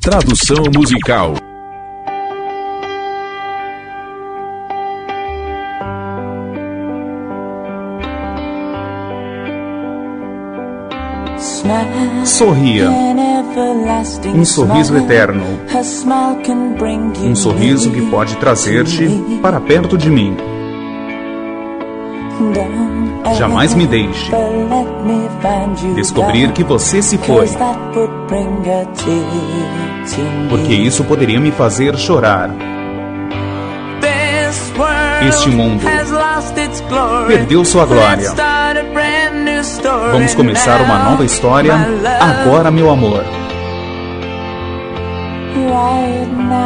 Tradução musical. Sorria. Um sorriso eterno. Um sorriso que pode trazer-te para perto de mim. Jamais me deixe descobrir que você se foi, porque isso poderia me fazer chorar. Este mundo perdeu sua glória. Vamos começar uma nova história agora, meu amor.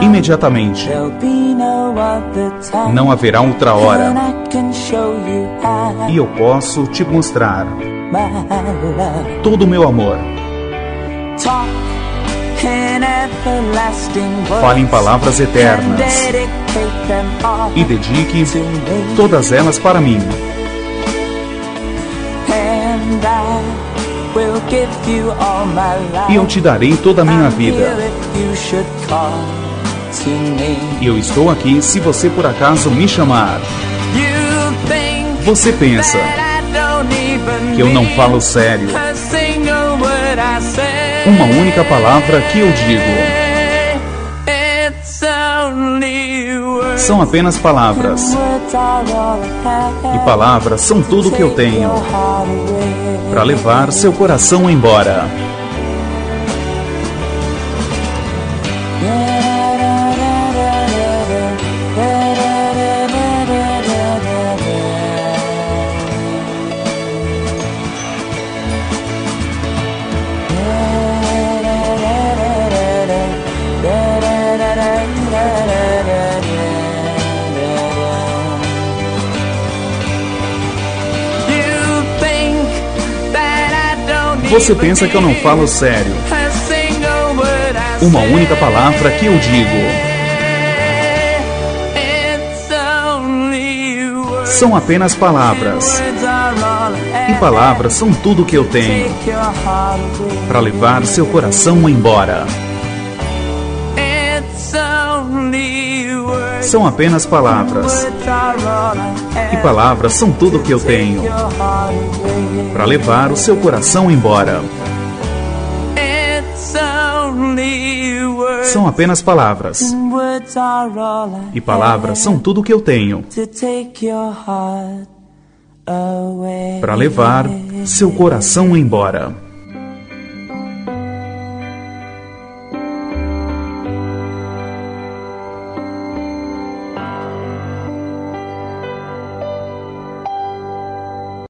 Imediatamente. Não haverá outra hora. E eu posso te mostrar todo o meu amor. Fale em palavras eternas e dedique todas elas para mim. E eu te darei toda a minha vida. E eu estou aqui se você por acaso me chamar. Você pensa que eu não falo sério. Uma única palavra que eu digo. São apenas palavras. E palavras são tudo que eu tenho para levar seu coração embora. Você pensa que eu não falo sério. Uma única palavra que eu digo. São apenas palavras. E palavras são tudo que eu tenho para levar seu coração embora. São apenas palavras. E palavras são tudo que eu tenho para levar o seu coração embora. São apenas palavras. E palavras são tudo que eu tenho para levar seu coração embora.